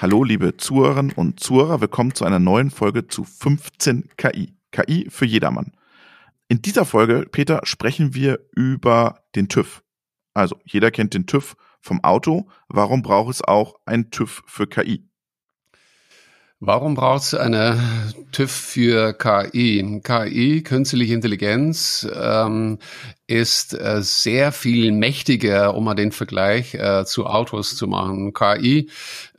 Hallo, liebe Zuhörerinnen und Zuhörer, willkommen zu einer neuen Folge zu 15 KI. KI für jedermann. In dieser Folge, Peter, sprechen wir über den TÜV. Also, jeder kennt den TÜV vom Auto. Warum braucht es auch einen TÜV für KI? Warum braucht es eine TÜV für KI? KI, künstliche Intelligenz, ähm, ist äh, sehr viel mächtiger, um mal den Vergleich äh, zu Autos zu machen. KI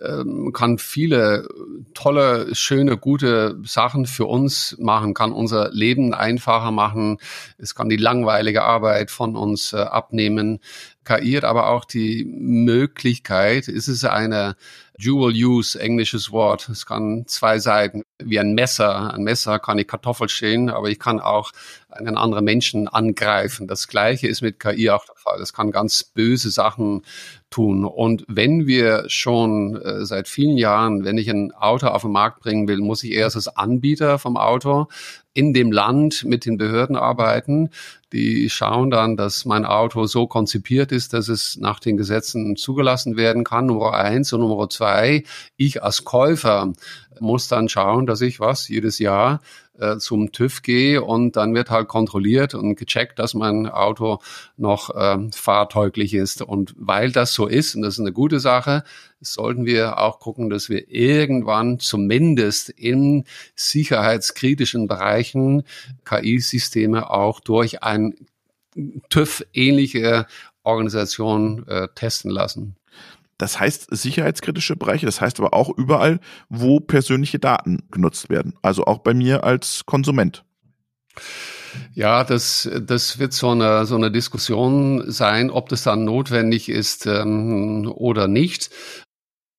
ähm, kann viele tolle, schöne, gute Sachen für uns machen, kann unser Leben einfacher machen. Es kann die langweilige Arbeit von uns äh, abnehmen. KI hat aber auch die Möglichkeit, ist es eine Dual Use, englisches Wort. Es kann zwei Seiten, wie ein Messer. Ein Messer kann ich Kartoffel schälen, aber ich kann auch einen anderen Menschen angreifen. Das Gleiche ist mit KI auch der Fall. Das kann ganz böse Sachen tun. Und wenn wir schon äh, seit vielen Jahren, wenn ich ein Auto auf den Markt bringen will, muss ich erst als Anbieter vom Auto in dem Land mit den Behörden arbeiten. Die schauen dann, dass mein Auto so konzipiert ist, dass es nach den Gesetzen zugelassen werden kann. Nummer eins und Nummer zwei. Ich als Käufer muss dann schauen, dass ich was jedes Jahr äh, zum TÜV gehe und dann wird halt kontrolliert und gecheckt, dass mein Auto noch äh, fahrtauglich ist. Und weil das so ist, und das ist eine gute Sache, sollten wir auch gucken, dass wir irgendwann zumindest in sicherheitskritischen Bereichen KI-Systeme auch durch ein TÜV-ähnliche Organisation äh, testen lassen. Das heißt sicherheitskritische Bereiche, das heißt aber auch überall, wo persönliche Daten genutzt werden. Also auch bei mir als Konsument. Ja, das, das wird so eine, so eine Diskussion sein, ob das dann notwendig ist ähm, oder nicht.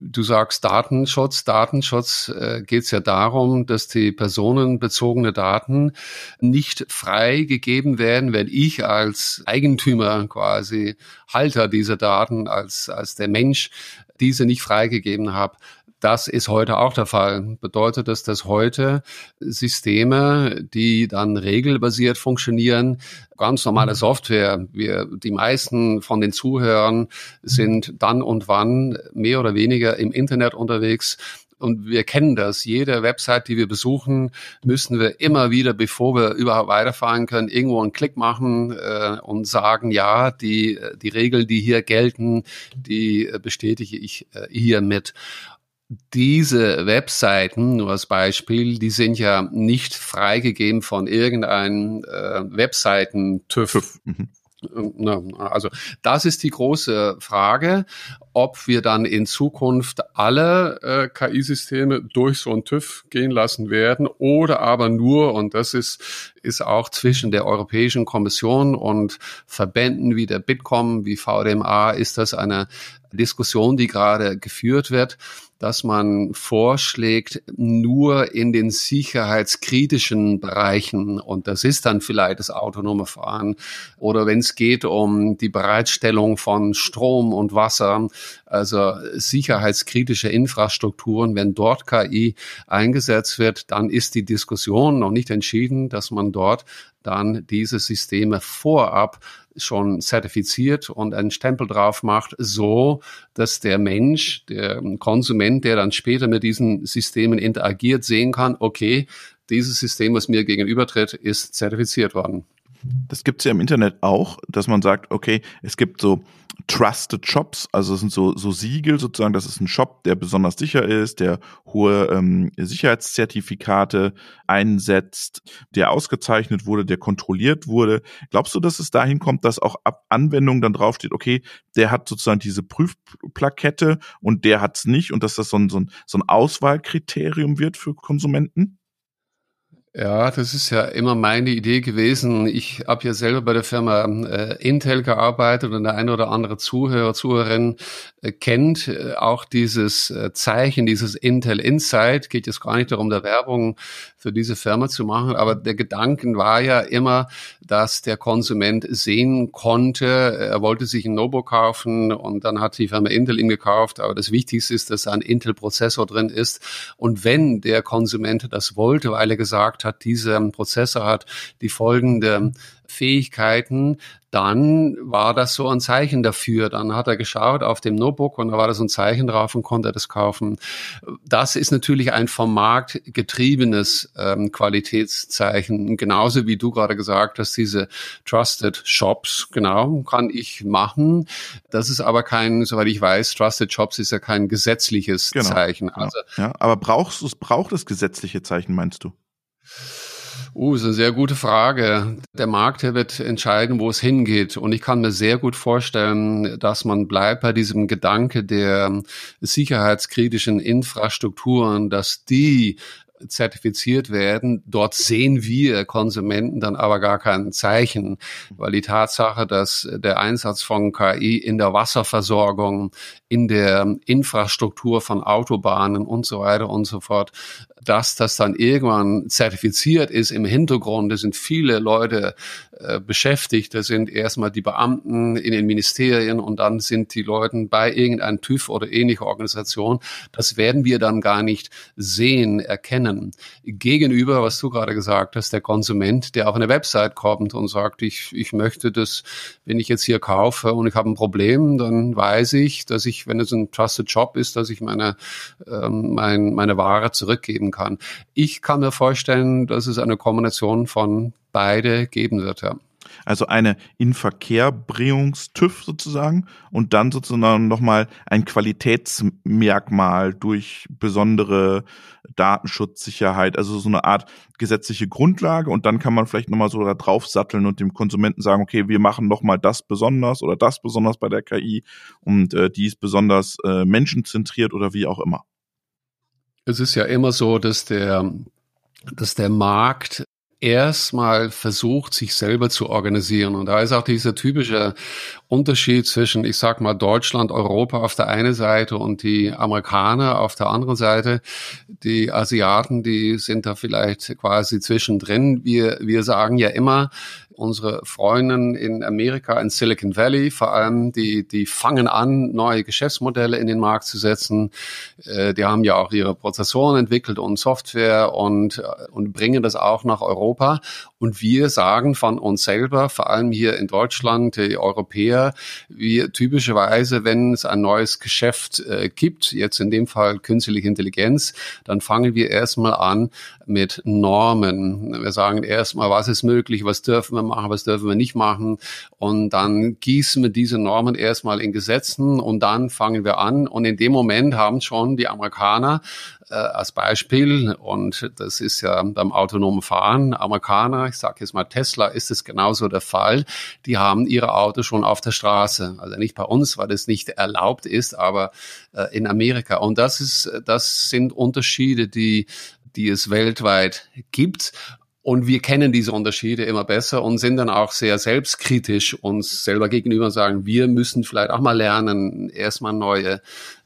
Du sagst Datenschutz. Datenschutz äh, geht es ja darum, dass die personenbezogene Daten nicht freigegeben werden, wenn ich als Eigentümer quasi Halter dieser Daten, als, als der Mensch diese nicht freigegeben habe. Das ist heute auch der Fall. Bedeutet das, dass heute Systeme, die dann regelbasiert funktionieren, ganz normale Software, wir, die meisten von den Zuhörern sind dann und wann mehr oder weniger im Internet unterwegs, und wir kennen das. Jede Website, die wir besuchen, müssen wir immer wieder, bevor wir überhaupt weiterfahren können, irgendwo einen Klick machen äh, und sagen, ja, die, die Regeln, die hier gelten, die bestätige ich äh, hiermit diese Webseiten, nur als Beispiel, die sind ja nicht freigegeben von irgendeinem äh, Webseiten-TÜV. Mhm. Also das ist die große Frage, ob wir dann in Zukunft alle äh, KI-Systeme durch so einen TÜV gehen lassen werden oder aber nur, und das ist, ist auch zwischen der Europäischen Kommission und Verbänden wie der Bitkom, wie VDMA, ist das eine Diskussion, die gerade geführt wird dass man vorschlägt, nur in den sicherheitskritischen Bereichen, und das ist dann vielleicht das autonome Fahren, oder wenn es geht um die Bereitstellung von Strom und Wasser, also sicherheitskritische Infrastrukturen, wenn dort KI eingesetzt wird, dann ist die Diskussion noch nicht entschieden, dass man dort dann diese Systeme vorab schon zertifiziert und einen Stempel drauf macht, so dass der Mensch, der Konsument, der dann später mit diesen Systemen interagiert, sehen kann, okay, dieses System, was mir gegenübertritt, ist zertifiziert worden. Das gibt es ja im Internet auch, dass man sagt, okay, es gibt so Trusted Shops, also es sind so, so Siegel sozusagen, das ist ein Shop, der besonders sicher ist, der hohe ähm, Sicherheitszertifikate einsetzt, der ausgezeichnet wurde, der kontrolliert wurde. Glaubst du, dass es dahin kommt, dass auch ab Anwendung dann draufsteht, okay, der hat sozusagen diese Prüfplakette und der hat es nicht und dass das so ein, so ein, so ein Auswahlkriterium wird für Konsumenten? Ja, das ist ja immer meine Idee gewesen. Ich habe ja selber bei der Firma äh, Intel gearbeitet und der eine oder andere Zuhörer, Zuhörerin äh, kennt äh, auch dieses äh, Zeichen, dieses Intel Insight. Geht jetzt gar nicht darum, der Werbung für diese Firma zu machen, aber der Gedanken war ja immer, dass der Konsument sehen konnte, er wollte sich ein Notebook kaufen und dann hat die Firma Intel ihn gekauft, aber das Wichtigste ist, dass ein Intel-Prozessor drin ist und wenn der Konsument das wollte, weil er gesagt hat, dieser Prozessor hat die folgende Fähigkeiten, dann war das so ein Zeichen dafür. Dann hat er geschaut auf dem Notebook und da war da so ein Zeichen drauf und konnte das kaufen. Das ist natürlich ein vom Markt getriebenes ähm, Qualitätszeichen. Genauso wie du gerade gesagt hast, diese Trusted Shops, genau, kann ich machen. Das ist aber kein, soweit ich weiß, Trusted Shops ist ja kein gesetzliches genau, Zeichen. Genau. Also, ja, aber brauchst du es, braucht das gesetzliche Zeichen, meinst du? Uh, ist eine sehr gute Frage. Der Markt wird entscheiden, wo es hingeht. Und ich kann mir sehr gut vorstellen, dass man bleibt bei diesem Gedanke der sicherheitskritischen Infrastrukturen, dass die zertifiziert werden. Dort sehen wir Konsumenten dann aber gar kein Zeichen, weil die Tatsache, dass der Einsatz von KI in der Wasserversorgung, in der Infrastruktur von Autobahnen und so weiter und so fort, dass das dann irgendwann zertifiziert ist im Hintergrund. Da sind viele Leute äh, beschäftigt. Da sind erstmal die Beamten in den Ministerien und dann sind die Leute bei irgendeinem TÜV oder ähnlicher Organisation. Das werden wir dann gar nicht sehen, erkennen. Gegenüber, was du gerade gesagt hast, der Konsument, der auf eine Website kommt und sagt, ich, ich möchte das, wenn ich jetzt hier kaufe und ich habe ein Problem, dann weiß ich, dass ich, wenn es ein Trusted Job ist, dass ich meine, ähm, mein, meine Ware zurückgeben kann. Ich kann mir vorstellen, dass es eine Kombination von beide geben wird, ja. Also eine Inverkehrbrechungs-TÜV sozusagen und dann sozusagen nochmal ein Qualitätsmerkmal durch besondere Datenschutzsicherheit, also so eine Art gesetzliche Grundlage und dann kann man vielleicht nochmal so da drauf satteln und dem Konsumenten sagen, okay, wir machen nochmal das besonders oder das besonders bei der KI und äh, die ist besonders äh, menschenzentriert oder wie auch immer. Es ist ja immer so, dass der, dass der Markt erstmal versucht, sich selber zu organisieren. Und da ist auch dieser typische Unterschied zwischen, ich sag mal, Deutschland, Europa auf der einen Seite und die Amerikaner auf der anderen Seite. Die Asiaten, die sind da vielleicht quasi zwischendrin. Wir, wir sagen ja immer, unsere Freundinnen in Amerika, in Silicon Valley vor allem, die, die fangen an, neue Geschäftsmodelle in den Markt zu setzen. Äh, die haben ja auch ihre Prozessoren entwickelt und Software und, äh, und bringen das auch nach Europa. Und wir sagen von uns selber, vor allem hier in Deutschland, die Europäer, wir typischerweise, wenn es ein neues Geschäft äh, gibt, jetzt in dem Fall künstliche Intelligenz, dann fangen wir erstmal an mit Normen. Wir sagen erstmal, was ist möglich, was dürfen wir machen, was dürfen wir nicht machen. Und dann gießen wir diese Normen erstmal in Gesetzen und dann fangen wir an. Und in dem Moment haben schon die Amerikaner äh, als Beispiel, und das ist ja beim autonomen Fahren, Amerikaner, ich sage jetzt mal Tesla, ist es genauso der Fall, die haben ihre Autos schon auf der Straße. Also nicht bei uns, weil es nicht erlaubt ist, aber äh, in Amerika. Und das ist, das sind Unterschiede, die die es weltweit gibt. Und wir kennen diese Unterschiede immer besser und sind dann auch sehr selbstkritisch uns selber gegenüber sagen, wir müssen vielleicht auch mal lernen, erstmal neue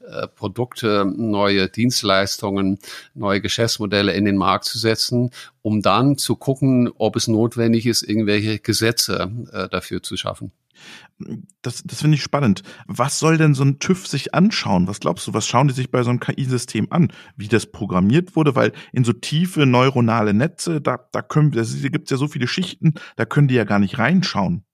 äh, Produkte, neue Dienstleistungen, neue Geschäftsmodelle in den Markt zu setzen, um dann zu gucken, ob es notwendig ist, irgendwelche Gesetze äh, dafür zu schaffen. Das, das finde ich spannend. Was soll denn so ein TÜV sich anschauen? Was glaubst du, was schauen die sich bei so einem KI-System an? Wie das programmiert wurde? Weil in so tiefe neuronale Netze, da, da können, da gibt es ja so viele Schichten, da können die ja gar nicht reinschauen.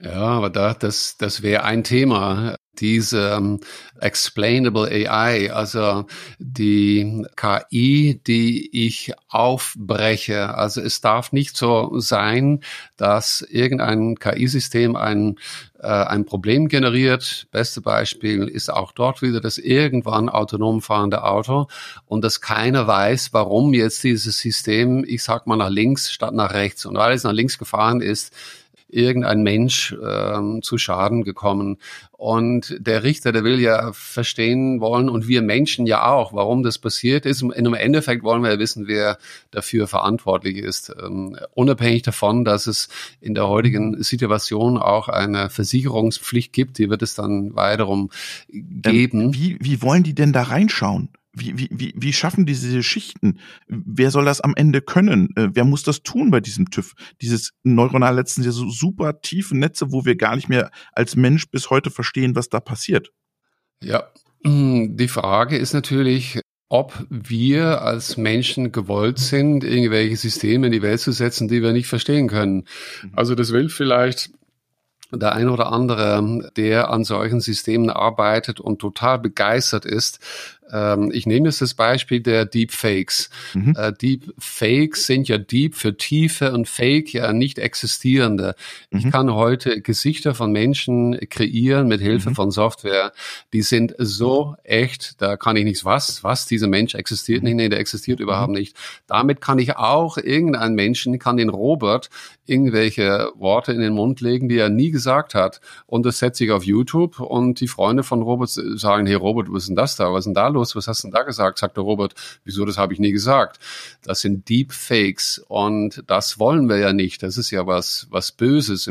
Ja, aber da, das, das wäre ein Thema diese um, explainable AI, also die KI, die ich aufbreche. Also es darf nicht so sein, dass irgendein KI-System ein äh, ein Problem generiert. Beste Beispiel ist auch dort wieder das irgendwann autonom fahrende Auto und dass keiner weiß, warum jetzt dieses System, ich sag mal nach links statt nach rechts und weil es nach links gefahren ist, irgendein Mensch ähm, zu Schaden gekommen. Und der Richter, der will ja verstehen wollen und wir Menschen ja auch, warum das passiert ist. In einem Endeffekt wollen wir ja wissen, wer dafür verantwortlich ist. Ähm, unabhängig davon, dass es in der heutigen Situation auch eine Versicherungspflicht gibt, die wird es dann weiterum geben. Ähm, wie, wie wollen die denn da reinschauen? Wie, wie, wie, wie schaffen diese Schichten? Wer soll das am Ende können? Äh, wer muss das tun bei diesem TÜV? Dieses neuronale ja so super tiefe Netze, wo wir gar nicht mehr als Mensch bis heute verstehen, was da passiert. Ja, die Frage ist natürlich, ob wir als Menschen gewollt sind, irgendwelche Systeme in die Welt zu setzen, die wir nicht verstehen können. Mhm. Also das will vielleicht der ein oder andere, der an solchen Systemen arbeitet und total begeistert ist, ähm, ich nehme jetzt das Beispiel der Deepfakes. Mhm. Äh, Deepfakes sind ja Deep für Tiefe und Fake ja nicht existierende. Mhm. Ich kann heute Gesichter von Menschen kreieren mit Hilfe mhm. von Software. Die sind so echt, da kann ich nichts was, was, dieser Mensch existiert nicht, nee, der existiert überhaupt nicht. Damit kann ich auch irgendeinen Menschen, kann den Robert irgendwelche Worte in den Mund legen, die er nie gesagt hat. Und das setze ich auf YouTube und die Freunde von Robert sagen, hey Robert, was ist denn das da? Was ist denn da los? Los? Was hast du denn da gesagt? Sagt der Robert, wieso, das habe ich nie gesagt. Das sind Deepfakes und das wollen wir ja nicht. Das ist ja was, was Böses.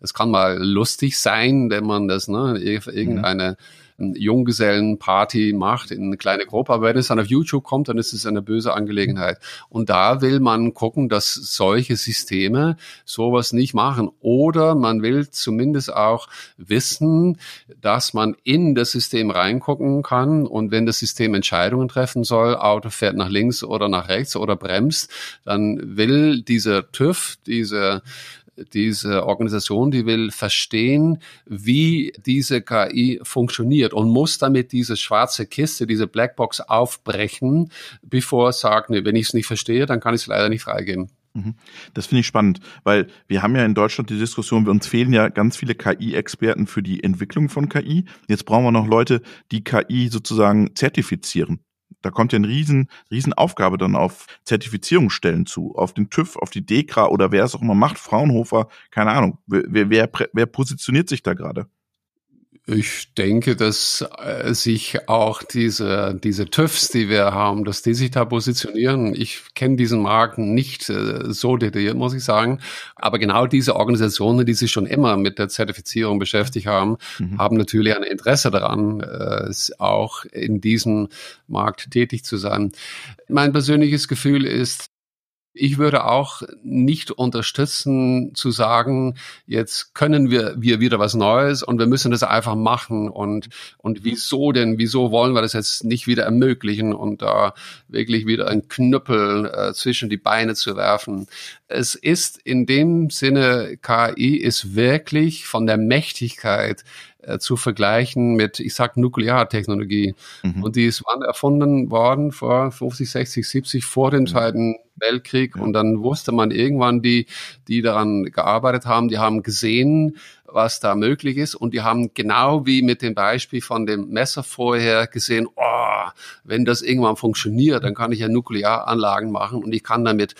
Das kann mal lustig sein, wenn man das, ne, irgendeine, mhm Junggesellenparty macht in eine kleine Gruppe. Aber wenn es dann auf YouTube kommt, dann ist es eine böse Angelegenheit. Und da will man gucken, dass solche Systeme sowas nicht machen. Oder man will zumindest auch wissen, dass man in das System reingucken kann und wenn das System Entscheidungen treffen soll, Auto fährt nach links oder nach rechts oder bremst, dann will dieser TÜV, diese diese Organisation, die will verstehen, wie diese KI funktioniert und muss damit diese schwarze Kiste, diese Blackbox aufbrechen, bevor es sagt, nee, wenn ich es nicht verstehe, dann kann ich es leider nicht freigeben. Mhm. Das finde ich spannend, weil wir haben ja in Deutschland die Diskussion, uns fehlen ja ganz viele KI-Experten für die Entwicklung von KI. Jetzt brauchen wir noch Leute, die KI sozusagen zertifizieren da kommt ja eine riesen, riesen Aufgabe dann auf Zertifizierungsstellen zu, auf den TÜV, auf die DEKRA oder wer es auch immer macht, Fraunhofer, keine Ahnung. Wer, wer, wer positioniert sich da gerade? Ich denke, dass äh, sich auch diese, diese TÜVs, die wir haben, dass die sich da positionieren. Ich kenne diesen Markt nicht äh, so detailliert, muss ich sagen. Aber genau diese Organisationen, die sich schon immer mit der Zertifizierung beschäftigt haben, mhm. haben natürlich ein Interesse daran, äh, auch in diesem Markt tätig zu sein. Mein persönliches Gefühl ist, ich würde auch nicht unterstützen zu sagen, jetzt können wir, wir wieder was Neues und wir müssen das einfach machen und, und wieso denn, wieso wollen wir das jetzt nicht wieder ermöglichen und da wirklich wieder einen Knüppel äh, zwischen die Beine zu werfen. Es ist in dem Sinne, KI ist wirklich von der Mächtigkeit äh, zu vergleichen mit, ich sag Nukleartechnologie. Mhm. Und die ist wann erfunden worden? Vor 50, 60, 70, vor dem Zweiten Weltkrieg. Ja. Und dann wusste man irgendwann, die, die daran gearbeitet haben, die haben gesehen, was da möglich ist. Und die haben genau wie mit dem Beispiel von dem Messer vorher gesehen, oh, wenn das irgendwann funktioniert, dann kann ich ja Nuklearanlagen machen und ich kann damit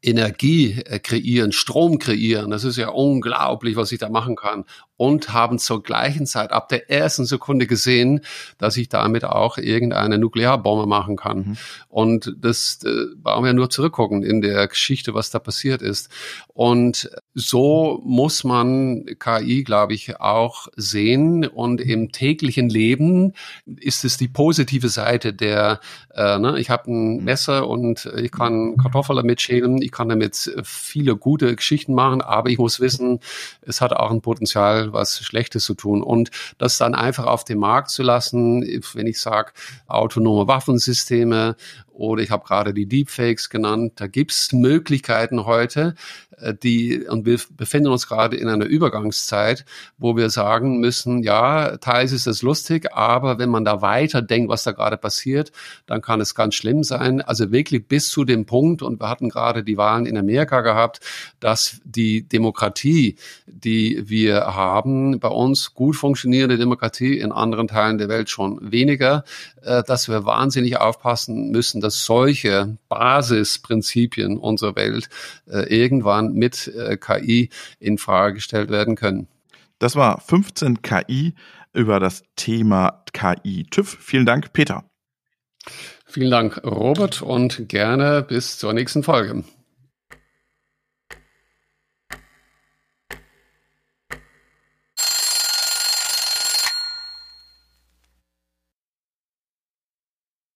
Energie äh, kreieren, Strom kreieren. Das ist ja unglaublich, was ich da machen kann und haben zur gleichen Zeit ab der ersten Sekunde gesehen, dass ich damit auch irgendeine Nuklearbombe machen kann. Mhm. Und das äh, brauchen wir nur zurückgucken in der Geschichte, was da passiert ist. Und so muss man KI, glaube ich, auch sehen. Und im täglichen Leben ist es die positive Seite der, äh, ne, ich habe ein Messer und ich kann Kartoffeln damit schälen, ich kann damit viele gute Geschichten machen, aber ich muss wissen, es hat auch ein Potenzial, was Schlechtes zu tun. Und das dann einfach auf den Markt zu lassen, wenn ich sage, autonome Waffensysteme oder ich habe gerade die Deepfakes genannt, da gibt's Möglichkeiten heute, äh, die, und wir befinden uns gerade in einer Übergangszeit, wo wir sagen müssen, ja, teils ist das lustig, aber wenn man da weiter denkt, was da gerade passiert, dann kann es ganz schlimm sein. Also wirklich bis zu dem Punkt, und wir hatten gerade die Wahlen in Amerika gehabt, dass die Demokratie, die wir haben, bei uns gut funktionierende Demokratie, in anderen Teilen der Welt schon weniger, äh, dass wir wahnsinnig aufpassen müssen, dass solche Basisprinzipien unserer Welt äh, irgendwann mit äh, KI in Frage gestellt werden können. Das war 15 KI über das Thema KI TÜV. Vielen Dank, Peter. Vielen Dank, Robert, und gerne bis zur nächsten Folge.